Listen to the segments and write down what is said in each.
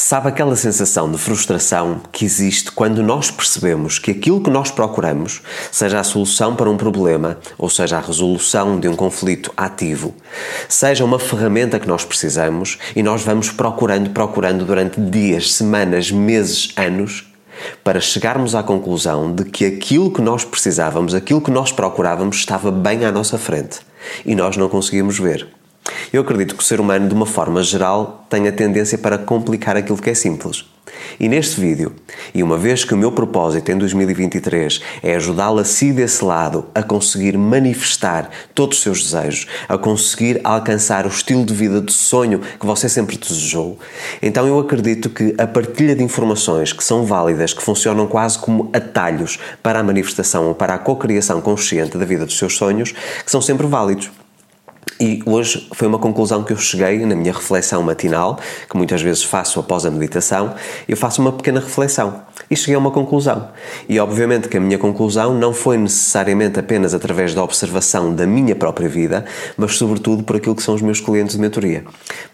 Sabe aquela sensação de frustração que existe quando nós percebemos que aquilo que nós procuramos, seja a solução para um problema, ou seja a resolução de um conflito ativo, seja uma ferramenta que nós precisamos e nós vamos procurando, procurando durante dias, semanas, meses, anos, para chegarmos à conclusão de que aquilo que nós precisávamos, aquilo que nós procurávamos, estava bem à nossa frente e nós não conseguimos ver. Eu acredito que o ser humano, de uma forma geral, tem a tendência para complicar aquilo que é simples. E neste vídeo, e uma vez que o meu propósito em 2023 é ajudá-lo a si desse lado a conseguir manifestar todos os seus desejos, a conseguir alcançar o estilo de vida de sonho que você sempre desejou, então eu acredito que a partilha de informações que são válidas, que funcionam quase como atalhos para a manifestação ou para a cocriação consciente da vida dos seus sonhos, que são sempre válidos. E hoje foi uma conclusão que eu cheguei na minha reflexão matinal, que muitas vezes faço após a meditação, eu faço uma pequena reflexão e cheguei a uma conclusão. E obviamente que a minha conclusão não foi necessariamente apenas através da observação da minha própria vida, mas sobretudo por aquilo que são os meus clientes de mentoria.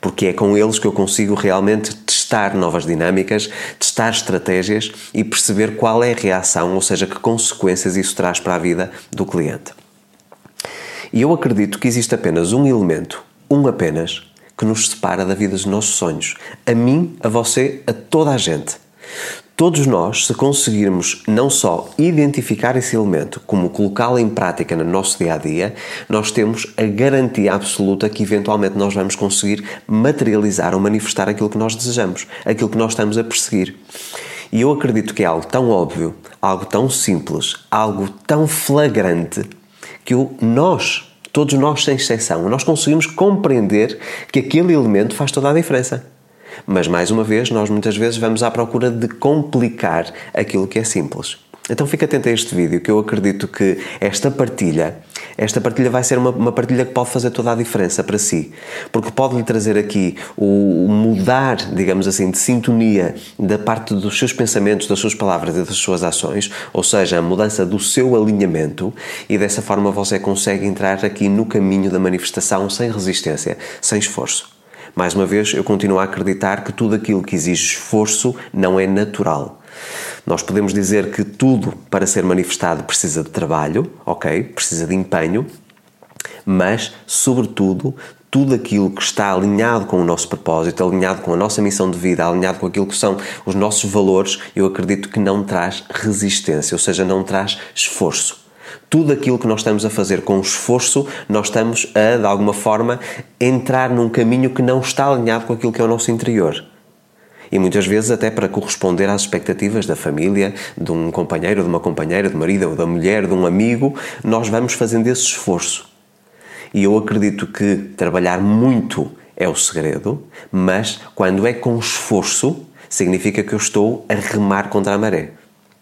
Porque é com eles que eu consigo realmente testar novas dinâmicas, testar estratégias e perceber qual é a reação, ou seja, que consequências isso traz para a vida do cliente. E eu acredito que existe apenas um elemento, um apenas, que nos separa da vida dos nossos sonhos. A mim, a você, a toda a gente. Todos nós, se conseguirmos não só identificar esse elemento, como colocá-lo em prática no nosso dia a dia, nós temos a garantia absoluta que eventualmente nós vamos conseguir materializar ou manifestar aquilo que nós desejamos, aquilo que nós estamos a perseguir. E eu acredito que é algo tão óbvio, algo tão simples, algo tão flagrante que o nós, todos nós sem exceção, nós conseguimos compreender que aquele elemento faz toda a diferença. Mas mais uma vez, nós muitas vezes vamos à procura de complicar aquilo que é simples. Então fica atento a este vídeo que eu acredito que esta partilha, esta partilha vai ser uma, uma partilha que pode fazer toda a diferença para si, porque pode lhe trazer aqui o, o, mudar, digamos assim, de sintonia da parte dos seus pensamentos, das suas palavras e das suas ações, ou seja, a mudança do seu alinhamento, e dessa forma você consegue entrar aqui no caminho da manifestação sem resistência, sem esforço. Mais uma vez, eu continuo a acreditar que tudo aquilo que exige esforço não é natural. Nós podemos dizer que tudo para ser manifestado precisa de trabalho, ok? Precisa de empenho, mas, sobretudo, tudo aquilo que está alinhado com o nosso propósito, alinhado com a nossa missão de vida, alinhado com aquilo que são os nossos valores, eu acredito que não traz resistência, ou seja, não traz esforço. Tudo aquilo que nós estamos a fazer com esforço, nós estamos a, de alguma forma, entrar num caminho que não está alinhado com aquilo que é o nosso interior e muitas vezes até para corresponder às expectativas da família, de um companheiro, de uma companheira, de marido ou da mulher, de um amigo, nós vamos fazendo esse esforço. E eu acredito que trabalhar muito é o segredo, mas quando é com esforço, significa que eu estou a remar contra a maré.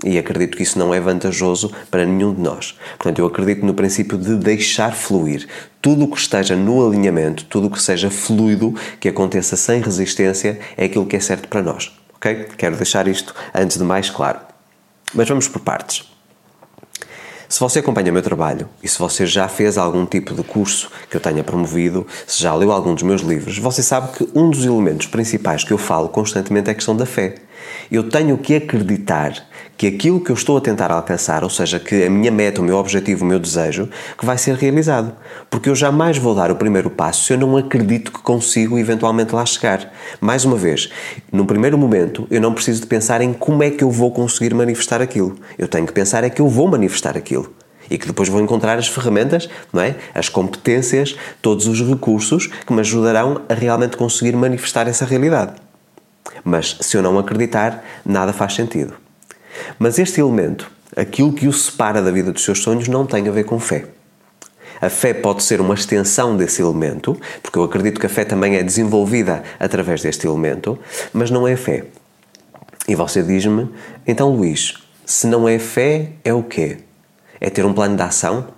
E acredito que isso não é vantajoso para nenhum de nós. Portanto, eu acredito no princípio de deixar fluir. Tudo o que esteja no alinhamento, tudo o que seja fluido, que aconteça sem resistência, é aquilo que é certo para nós. Ok? Quero deixar isto antes de mais claro. Mas vamos por partes. Se você acompanha o meu trabalho e se você já fez algum tipo de curso que eu tenha promovido, se já leu algum dos meus livros, você sabe que um dos elementos principais que eu falo constantemente é a questão da fé. Eu tenho que acreditar que aquilo que eu estou a tentar alcançar, ou seja, que a minha meta, o meu objetivo, o meu desejo, que vai ser realizado. Porque eu jamais vou dar o primeiro passo se eu não acredito que consigo eventualmente lá chegar. Mais uma vez, no primeiro momento, eu não preciso de pensar em como é que eu vou conseguir manifestar aquilo. Eu tenho que pensar é que eu vou manifestar aquilo e que depois vou encontrar as ferramentas, não é? as competências, todos os recursos que me ajudarão a realmente conseguir manifestar essa realidade. Mas se eu não acreditar, nada faz sentido. Mas este elemento, aquilo que o separa da vida dos seus sonhos, não tem a ver com fé. A fé pode ser uma extensão desse elemento, porque eu acredito que a fé também é desenvolvida através deste elemento, mas não é fé. E você diz-me, então Luís, se não é fé, é o quê? É ter um plano de ação?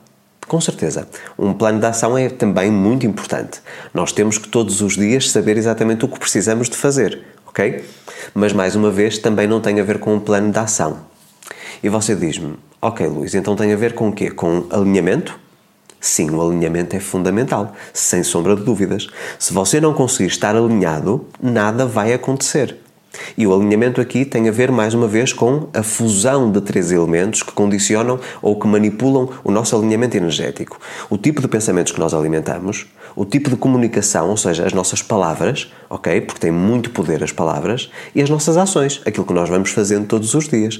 Com certeza. Um plano de ação é também muito importante. Nós temos que todos os dias saber exatamente o que precisamos de fazer ok? Mas mais uma vez também não tem a ver com um plano de ação. E você diz-me, ok Luís, então tem a ver com o quê? Com alinhamento? Sim, o alinhamento é fundamental, sem sombra de dúvidas. Se você não conseguir estar alinhado, nada vai acontecer. E o alinhamento aqui tem a ver, mais uma vez, com a fusão de três elementos que condicionam ou que manipulam o nosso alinhamento energético. O tipo de pensamentos que nós alimentamos, o tipo de comunicação, ou seja, as nossas palavras, ok? Porque tem muito poder as palavras, e as nossas ações, aquilo que nós vamos fazendo todos os dias.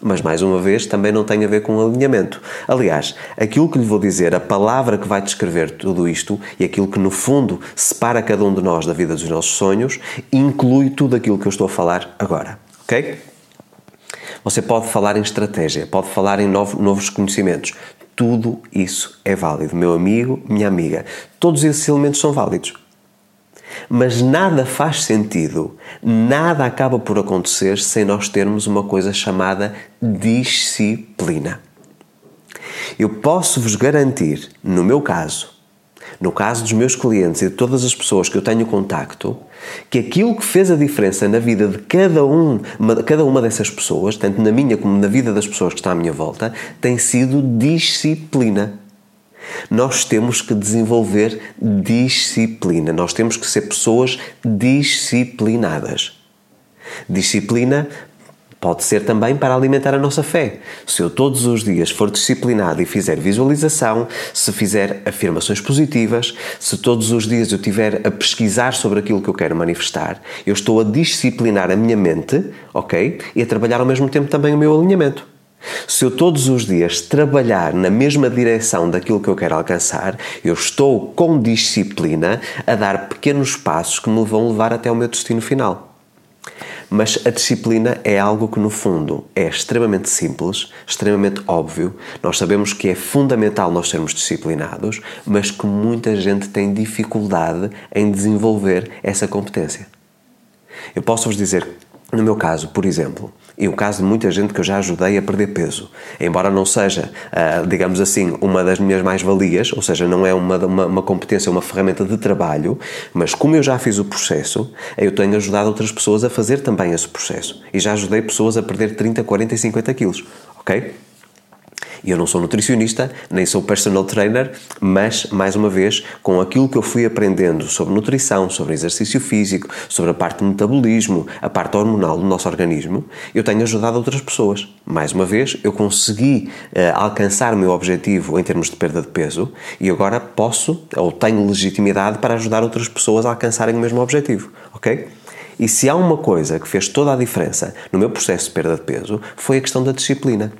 Mas, mais uma vez, também não tem a ver com alinhamento. Aliás, aquilo que lhe vou dizer, a palavra que vai descrever tudo isto e aquilo que, no fundo, separa cada um de nós da vida dos nossos sonhos, inclui tudo aquilo que eu estou a falar agora. Ok? Você pode falar em estratégia, pode falar em novos conhecimentos. Tudo isso é válido. Meu amigo, minha amiga. Todos esses elementos são válidos. Mas nada faz sentido, nada acaba por acontecer sem nós termos uma coisa chamada disciplina. Eu posso vos garantir, no meu caso, no caso dos meus clientes e de todas as pessoas que eu tenho contacto, que aquilo que fez a diferença na vida de cada, um, cada uma dessas pessoas, tanto na minha como na vida das pessoas que estão à minha volta, tem sido disciplina. Nós temos que desenvolver disciplina, nós temos que ser pessoas disciplinadas. Disciplina Pode ser também para alimentar a nossa fé. Se eu todos os dias for disciplinado e fizer visualização, se fizer afirmações positivas, se todos os dias eu tiver a pesquisar sobre aquilo que eu quero manifestar, eu estou a disciplinar a minha mente, ok? E a trabalhar ao mesmo tempo também o meu alinhamento. Se eu todos os dias trabalhar na mesma direção daquilo que eu quero alcançar, eu estou com disciplina a dar pequenos passos que me vão levar até o meu destino final. Mas a disciplina é algo que, no fundo, é extremamente simples, extremamente óbvio. Nós sabemos que é fundamental nós sermos disciplinados, mas que muita gente tem dificuldade em desenvolver essa competência. Eu posso vos dizer, no meu caso, por exemplo, e o caso de muita gente que eu já ajudei a perder peso. Embora não seja, uh, digamos assim, uma das minhas mais-valias, ou seja, não é uma, uma, uma, competência, uma ferramenta de trabalho, mas como eu já fiz o processo, eu tenho ajudado outras pessoas a fazer também esse processo. E já ajudei pessoas a perder 30, 40 e 50 quilos. Ok? E eu não sou nutricionista, nem sou personal trainer, mas, mais uma vez, com aquilo que eu fui aprendendo sobre nutrição, sobre exercício físico, sobre a parte do metabolismo, a parte hormonal do nosso organismo, eu tenho ajudado outras pessoas. Mais uma vez, eu consegui uh, alcançar o meu objetivo em termos de perda de peso e agora posso, ou tenho legitimidade para ajudar outras pessoas a alcançarem o mesmo objetivo, ok? E se há uma coisa que fez toda a diferença no meu processo de perda de peso, foi a questão da disciplina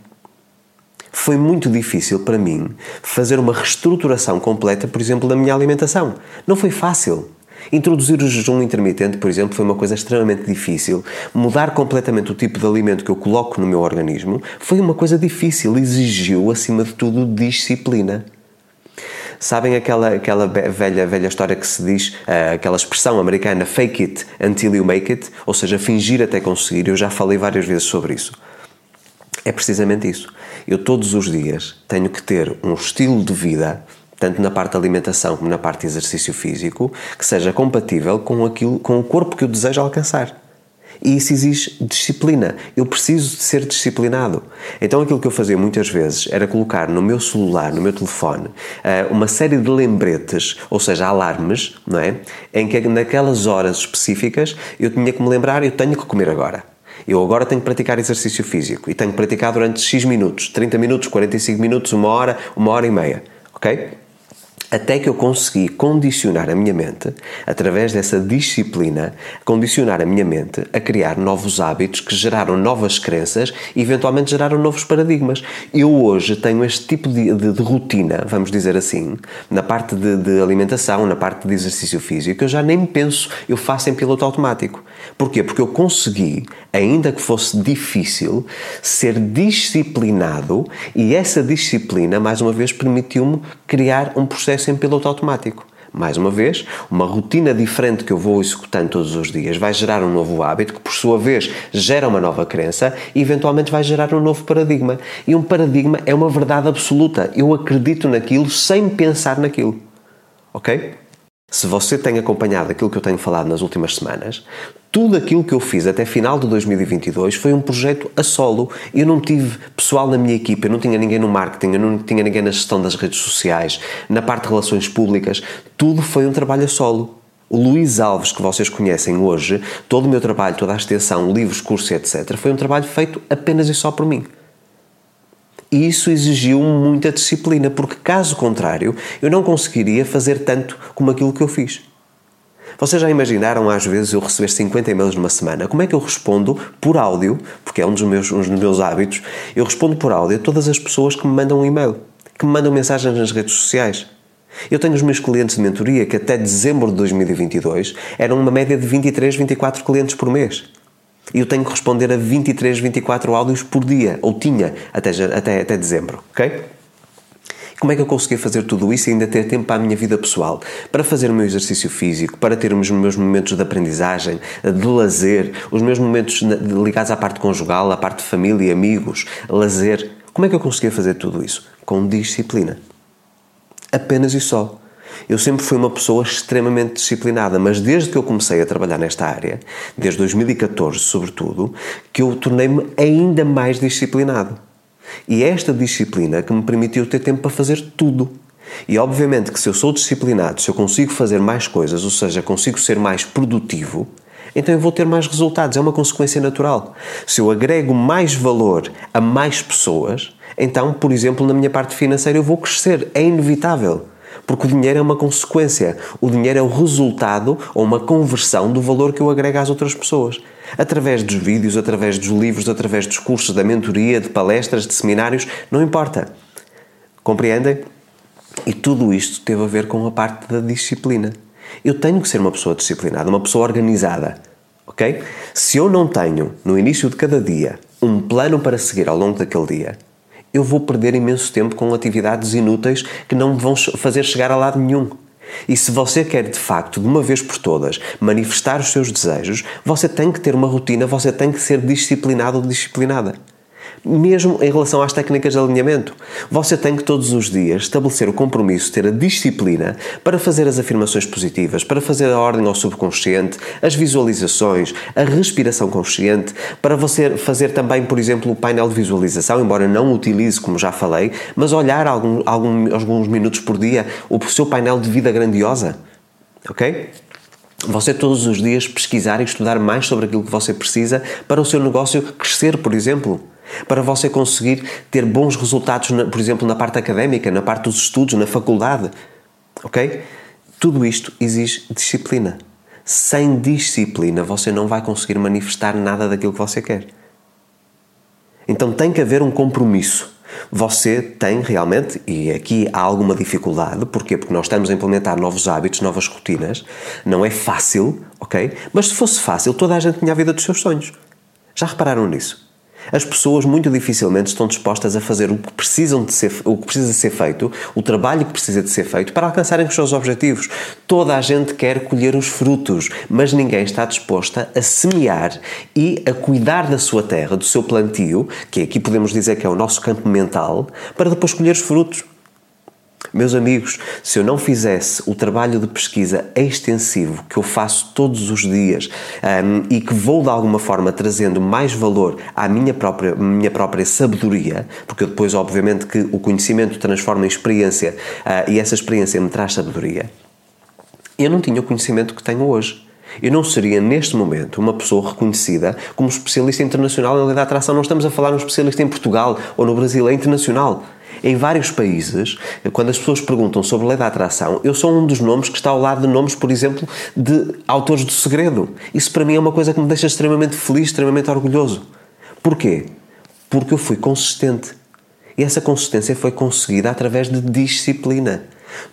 foi muito difícil para mim fazer uma reestruturação completa, por exemplo, da minha alimentação. Não foi fácil. Introduzir o jejum intermitente, por exemplo, foi uma coisa extremamente difícil. Mudar completamente o tipo de alimento que eu coloco no meu organismo foi uma coisa difícil, exigiu, acima de tudo, disciplina. Sabem aquela, aquela velha, velha história que se diz, uh, aquela expressão americana fake it until you make it, ou seja, fingir até conseguir? Eu já falei várias vezes sobre isso. É precisamente isso. Eu todos os dias tenho que ter um estilo de vida, tanto na parte de alimentação como na parte de exercício físico, que seja compatível com aquilo, com o corpo que eu desejo alcançar. E isso exige disciplina. Eu preciso de ser disciplinado. Então aquilo que eu fazia muitas vezes era colocar no meu celular, no meu telefone, eh, uma série de lembretes, ou seja, alarmes, não é? Em que naquelas horas específicas eu tinha que me lembrar, eu tenho que comer agora. Eu agora tenho que praticar exercício físico e tenho que praticar durante X minutos, 30 minutos, 45 minutos, uma hora, uma hora e meia, ok? Até que eu consegui condicionar a minha mente, através dessa disciplina, condicionar a minha mente a criar novos hábitos que geraram novas crenças e eventualmente geraram novos paradigmas. Eu hoje tenho este tipo de, de, de rotina, vamos dizer assim, na parte de, de, alimentação, na parte de exercício físico, eu já nem penso, eu faço em piloto automático. Porquê? Porque eu consegui, ainda que fosse difícil, ser disciplinado e essa disciplina, mais uma vez, permitiu-me criar um processo processo em piloto automático. Mais uma vez, uma rotina diferente que eu vou executando todos os dias vai gerar um novo hábito que, por sua vez, gera uma nova crença e, eventualmente, vai gerar um novo paradigma. E um paradigma é uma verdade absoluta. Eu acredito naquilo sem pensar naquilo. Ok? Se você tem acompanhado aquilo que eu tenho falado nas últimas semanas, tudo aquilo que eu fiz até final de 2022 foi um projeto a solo. Eu não tive pessoal na minha equipa, eu não tinha ninguém no marketing, eu não tinha ninguém na gestão das redes sociais, na parte de relações públicas. Tudo foi um trabalho a solo. O Luís Alves, que vocês conhecem hoje, todo o meu trabalho, toda a extensão, livros, cursos, etc., foi um trabalho feito apenas e só por mim. E isso exigiu muita disciplina, porque caso contrário, eu não conseguiria fazer tanto como aquilo que eu fiz. Vocês já imaginaram às vezes eu receber 50 e-mails numa semana? Como é que eu respondo por áudio, porque é um dos meus, um dos meus hábitos, eu respondo por áudio a todas as pessoas que me mandam um e-mail, que me mandam mensagens nas redes sociais. Eu tenho os meus clientes de mentoria que até dezembro de 2022 eram uma média de 23, 24 clientes por mês. E eu tenho que responder a 23, 24 áudios por dia, ou tinha até, até, até dezembro, ok? Como é que eu consegui fazer tudo isso e ainda ter tempo para a minha vida pessoal? Para fazer o meu exercício físico, para ter os meus momentos de aprendizagem, de lazer, os meus momentos ligados à parte conjugal, à parte de família, amigos, lazer. Como é que eu conseguia fazer tudo isso? Com disciplina. Apenas e só. Eu sempre fui uma pessoa extremamente disciplinada, mas desde que eu comecei a trabalhar nesta área, desde 2014 sobretudo, que eu tornei-me ainda mais disciplinado. E é esta disciplina que me permitiu ter tempo para fazer tudo. E obviamente que se eu sou disciplinado, se eu consigo fazer mais coisas, ou seja, consigo ser mais produtivo, então eu vou ter mais resultados. É uma consequência natural. Se eu agrego mais valor a mais pessoas, então, por exemplo, na minha parte financeira eu vou crescer. É inevitável. Porque o dinheiro é uma consequência. O dinheiro é o resultado ou uma conversão do valor que eu agrego às outras pessoas. Através dos vídeos, através dos livros, através dos cursos, da mentoria, de palestras, de seminários, não importa. Compreendem? E tudo isto teve a ver com a parte da disciplina. Eu tenho que ser uma pessoa disciplinada, uma pessoa organizada. Ok? Se eu não tenho, no início de cada dia, um plano para seguir ao longo daquele dia, eu vou perder imenso tempo com atividades inúteis que não me vão fazer chegar a lado nenhum. E se você quer de facto, de uma vez por todas, manifestar os seus desejos, você tem que ter uma rotina, você tem que ser disciplinado ou disciplinada mesmo em relação às técnicas de alinhamento. Você tem que todos os dias estabelecer o compromisso, ter a disciplina para fazer as afirmações positivas, para fazer a ordem ao subconsciente, as visualizações, a respiração consciente, para você fazer também, por exemplo, o painel de visualização, embora não utilize, como já falei, mas olhar algum, algum, alguns minutos por dia o seu painel de vida grandiosa. Ok? Você todos os dias pesquisar e estudar mais sobre aquilo que você precisa para o seu negócio crescer, por exemplo para você conseguir ter bons resultados, por exemplo, na parte académica, na parte dos estudos, na faculdade. Ok? Tudo isto exige disciplina. Sem disciplina, você não vai conseguir manifestar nada daquilo que você quer. Então tem que haver um compromisso. Você tem realmente, e aqui há alguma dificuldade, porquê? Porque nós estamos a implementar novos hábitos, novas rotinas, não é fácil, ok? Mas se fosse fácil, toda a gente tinha a vida dos seus sonhos. Já repararam nisso? As pessoas muito dificilmente estão dispostas a fazer o que precisam de ser, o que precisa ser feito, o trabalho que precisa de ser feito para alcançarem os seus objetivos. Toda a gente quer colher os frutos, mas ninguém está disposta a semear e a cuidar da sua terra, do seu plantio, que aqui podemos dizer que é o nosso campo mental, para depois colher os frutos. Meus amigos, se eu não fizesse o trabalho de pesquisa extensivo que eu faço todos os dias um, e que vou de alguma forma trazendo mais valor à minha própria, minha própria sabedoria, porque depois, obviamente, que o conhecimento transforma em experiência uh, e essa experiência me traz sabedoria, eu não tinha o conhecimento que tenho hoje. Eu não seria, neste momento, uma pessoa reconhecida como especialista internacional em lei da atração. Não estamos a falar de um especialista em Portugal ou no Brasil, é internacional. Em vários países, quando as pessoas perguntam sobre a lei da atração, eu sou um dos nomes que está ao lado de nomes, por exemplo, de autores do segredo. Isso para mim é uma coisa que me deixa extremamente feliz, extremamente orgulhoso. Porquê? Porque eu fui consistente. E essa consistência foi conseguida através de disciplina.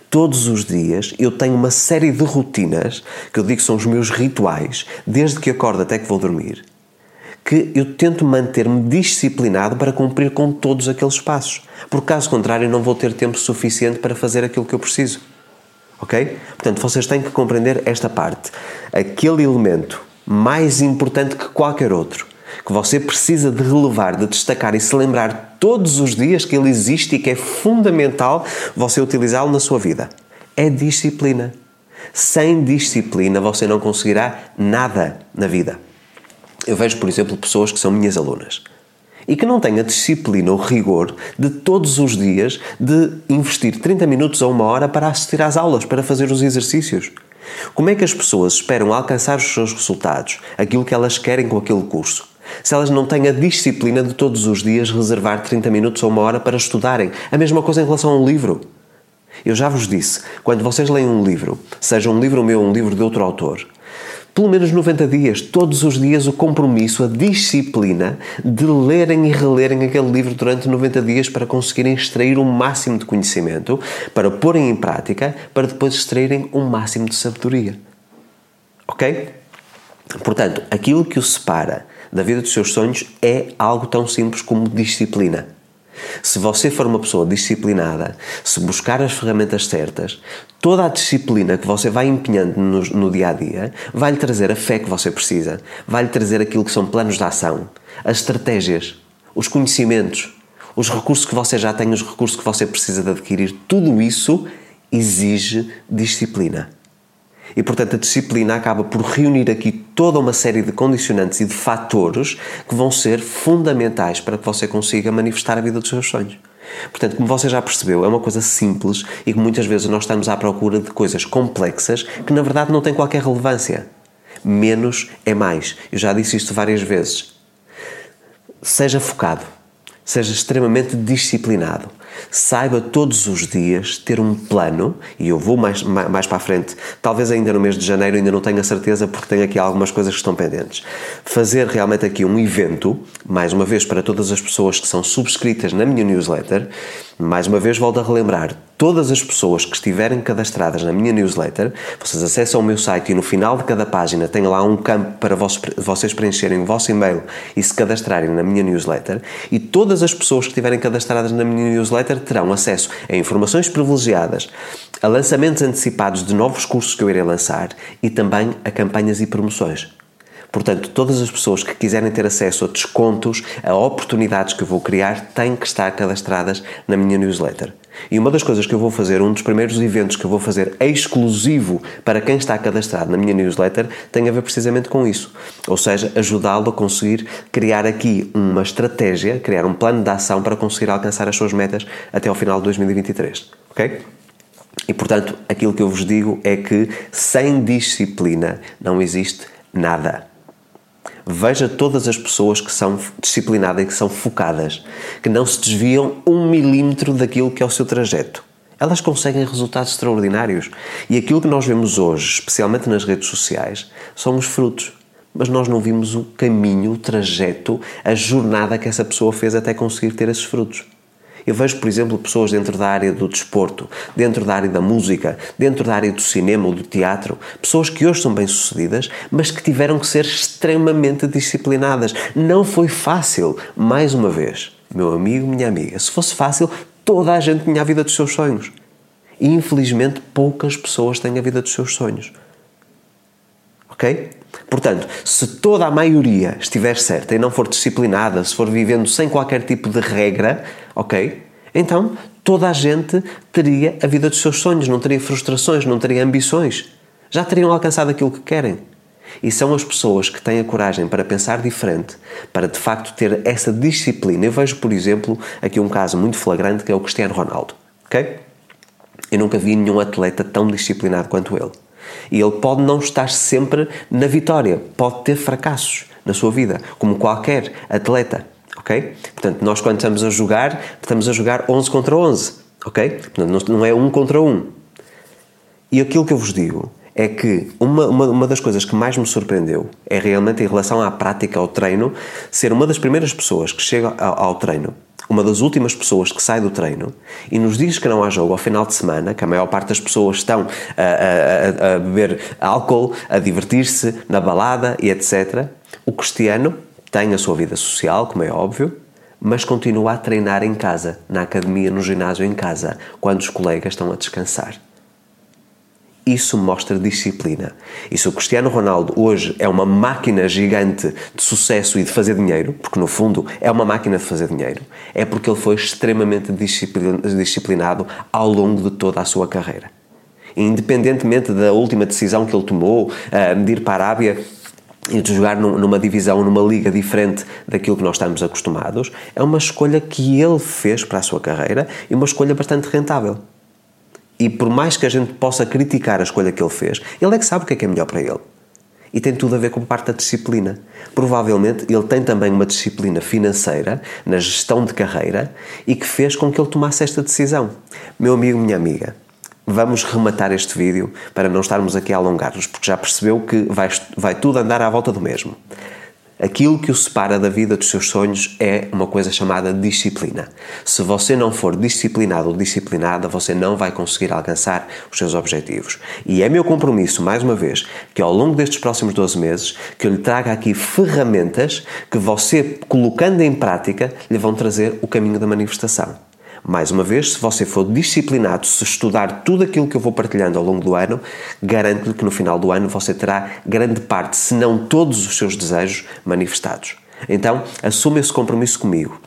Todos os dias eu tenho uma série de rotinas, que eu digo que são os meus rituais, desde que acordo até que vou dormir, que eu tento manter-me disciplinado para cumprir com todos aqueles passos. Porque caso contrário, não vou ter tempo suficiente para fazer aquilo que eu preciso. Ok? Portanto, vocês têm que compreender esta parte. Aquele elemento mais importante que qualquer outro, que você precisa de relevar, de destacar e se lembrar todos os dias que ele existe e que é fundamental você utilizá-lo na sua vida, é disciplina. Sem disciplina você não conseguirá nada na vida. Eu vejo, por exemplo, pessoas que são minhas alunas e que não têm a disciplina ou rigor de todos os dias de investir 30 minutos ou uma hora para assistir às aulas, para fazer os exercícios. Como é que as pessoas esperam alcançar os seus resultados, aquilo que elas querem com aquele curso? Se elas não têm a disciplina de todos os dias reservar 30 minutos ou uma hora para estudarem. A mesma coisa em relação a um livro. Eu já vos disse, quando vocês leem um livro, seja um livro meu ou um livro de outro autor, pelo menos 90 dias, todos os dias, o compromisso, a disciplina de lerem e relerem aquele livro durante 90 dias para conseguirem extrair o máximo de conhecimento, para porem em prática, para depois extraírem o máximo de sabedoria. Ok? Portanto, aquilo que o separa da vida dos seus sonhos é algo tão simples como disciplina. Se você for uma pessoa disciplinada, se buscar as ferramentas certas, toda a disciplina que você vai empenhando no, no dia a dia vai lhe trazer a fé que você precisa, vai lhe trazer aquilo que são planos de ação, as estratégias, os conhecimentos, os recursos que você já tem, os recursos que você precisa de adquirir. Tudo isso exige disciplina. E, portanto, a disciplina acaba por reunir aqui toda uma série de condicionantes e de fatores que vão ser fundamentais para que você consiga manifestar a vida dos seus sonhos. Portanto, como você já percebeu, é uma coisa simples e que muitas vezes nós estamos à procura de coisas complexas que na verdade não têm qualquer relevância. Menos é mais. Eu já disse isto várias vezes. Seja focado, seja extremamente disciplinado saiba todos os dias ter um plano, e eu vou mais, mais, para a frente, talvez ainda no mês de janeiro, ainda não tenho a certeza porque tenho aqui algumas coisas que estão pendentes. Fazer realmente aqui um evento, mais uma vez para todas as pessoas que são subscritas na minha newsletter, mais uma vez volto a relembrar, todas as pessoas que estiverem cadastradas na minha newsletter, vocês acessam o meu site e no final de cada página tem lá um campo para vocês preencherem o vosso e-mail e se cadastrarem na minha newsletter, e todas as pessoas que estiverem cadastradas na minha newsletter terão acesso a informações privilegiadas, a lançamentos antecipados de novos cursos que eu irei lançar e também a campanhas e promoções. Portanto, todas as pessoas que quiserem ter acesso a descontos, a oportunidades que eu vou criar, têm que estar cadastradas na minha newsletter. E uma das coisas que eu vou fazer, um dos primeiros eventos que eu vou fazer exclusivo para quem está cadastrado na minha newsletter, tem a ver precisamente com isso. Ou seja, ajudá-lo a conseguir criar aqui uma estratégia, criar um plano de ação para conseguir alcançar as suas metas até ao final de 2023. Ok? E portanto, aquilo que eu vos digo é que sem disciplina não existe nada. Veja todas as pessoas que são disciplinadas e que são focadas, que não se desviam um milímetro daquilo que é o seu trajeto. Elas conseguem resultados extraordinários. E aquilo que nós vemos hoje, especialmente nas redes sociais, são os frutos. Mas nós não vimos o caminho, o trajeto, a jornada que essa pessoa fez até conseguir ter esses frutos. Eu vejo, por exemplo, pessoas dentro da área do desporto, dentro da área da música, dentro da área do cinema ou do teatro, pessoas que hoje são bem-sucedidas, mas que tiveram que ser extremamente disciplinadas. Não foi fácil, mais uma vez. Meu amigo, minha amiga, se fosse fácil, toda a gente tinha a vida dos seus sonhos. E infelizmente poucas pessoas têm a vida dos seus sonhos. Ok? Portanto, se toda a maioria estiver certa e não for disciplinada, se for vivendo sem qualquer tipo de regra, ok? Então toda a gente teria a vida dos seus sonhos, não teria frustrações, não teria ambições. Já teriam alcançado aquilo que querem. E são as pessoas que têm a coragem para pensar diferente, para de facto ter essa disciplina. Eu vejo, por exemplo, aqui um caso muito flagrante que é o Cristiano Ronaldo. Ok? Eu nunca vi nenhum atleta tão disciplinado quanto ele. E ele pode não estar sempre na vitória, pode ter fracassos na sua vida, como qualquer atleta, ok? Portanto, nós quando estamos a jogar, estamos a jogar 11 contra 11, ok? Portanto, não é um contra um. E aquilo que eu vos digo é que uma, uma, uma, das coisas que mais me surpreendeu é realmente em relação à prática, ao treino, ser uma das primeiras pessoas que chega ao, ao treino uma das últimas pessoas que sai do treino e nos dias que não há jogo ao final de semana, que a maior parte das pessoas estão a, a, a beber álcool, a divertir-se na balada e etc., o cristiano tem a sua vida social, como é óbvio, mas continua a treinar em casa, na academia, no ginásio em casa, quando os colegas estão a descansar. Isso mostra disciplina. E se o Cristiano Ronaldo hoje é uma máquina gigante de sucesso e de fazer dinheiro, porque no fundo é uma máquina de fazer dinheiro, é porque ele foi extremamente disciplinado ao longo de toda a sua carreira. Independentemente da última decisão que ele tomou, de ir para a Arábia e de jogar numa divisão, numa liga diferente daquilo que nós estamos acostumados, é uma escolha que ele fez para a sua carreira e uma escolha bastante rentável. E por mais que a gente possa criticar a escolha que ele fez, ele é que sabe o que é que é melhor para ele. E tem tudo a ver com parte da disciplina. Provavelmente ele tem também uma disciplina financeira na gestão de carreira e que fez com que ele tomasse esta decisão. Meu amigo, minha amiga, vamos rematar este vídeo para não estarmos aqui a alongar-nos, porque já percebeu que vai, vai tudo andar à volta do mesmo. Aquilo que o separa da vida dos seus sonhos é uma coisa chamada disciplina. Se você não for disciplinado ou disciplinada, você não vai conseguir alcançar os seus objetivos. E é meu compromisso, mais uma vez, que ao longo destes próximos 12 meses, que eu lhe traga aqui ferramentas que você, colocando em prática, lhe vão trazer o caminho da manifestação. Mais uma vez, se você for disciplinado, se estudar tudo aquilo que eu vou partilhando ao longo do ano, garanto-lhe que no final do ano você terá grande parte, se não todos os seus desejos manifestados. Então, assuma esse compromisso comigo.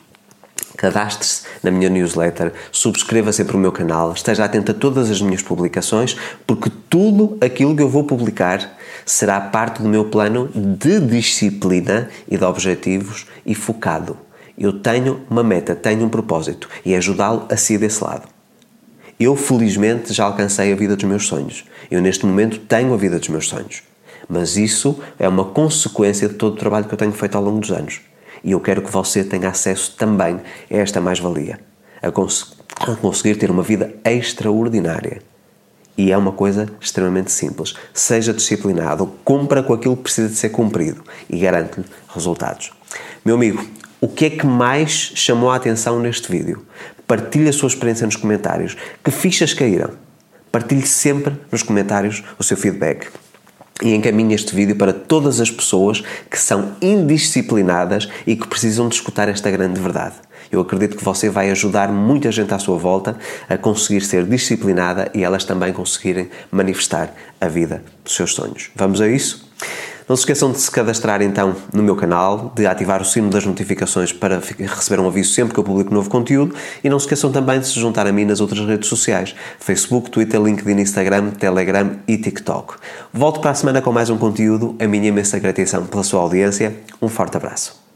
Cadastre-se na minha newsletter, subscreva sempre o meu canal, esteja atento a todas as minhas publicações, porque tudo aquilo que eu vou publicar será parte do meu plano de disciplina e de objetivos e focado. Eu tenho uma meta, tenho um propósito e é ajudá-lo a sair desse lado. Eu, felizmente, já alcancei a vida dos meus sonhos. Eu, neste momento, tenho a vida dos meus sonhos. Mas isso é uma consequência de todo o trabalho que eu tenho feito ao longo dos anos. E eu quero que você tenha acesso também a esta mais-valia. A, cons a conseguir ter uma vida extraordinária. E é uma coisa extremamente simples. Seja disciplinado, cumpra com aquilo que precisa de ser cumprido e garante-lhe resultados. Meu amigo, o que é que mais chamou a atenção neste vídeo? Partilhe a sua experiência nos comentários. Que fichas caíram? Partilhe sempre nos comentários o seu feedback. E encaminhe este vídeo para todas as pessoas que são indisciplinadas e que precisam de escutar esta grande verdade. Eu acredito que você vai ajudar muita gente à sua volta a conseguir ser disciplinada e elas também conseguirem manifestar a vida dos seus sonhos. Vamos a isso? Não se esqueçam de se cadastrar então no meu canal, de ativar o sino das notificações para receber um aviso sempre que eu publico novo conteúdo e não se esqueçam também de se juntar a mim nas outras redes sociais: Facebook, Twitter, LinkedIn, Instagram, Telegram e TikTok. Volto para a semana com mais um conteúdo. A minha imensa gratidão pela sua audiência. Um forte abraço.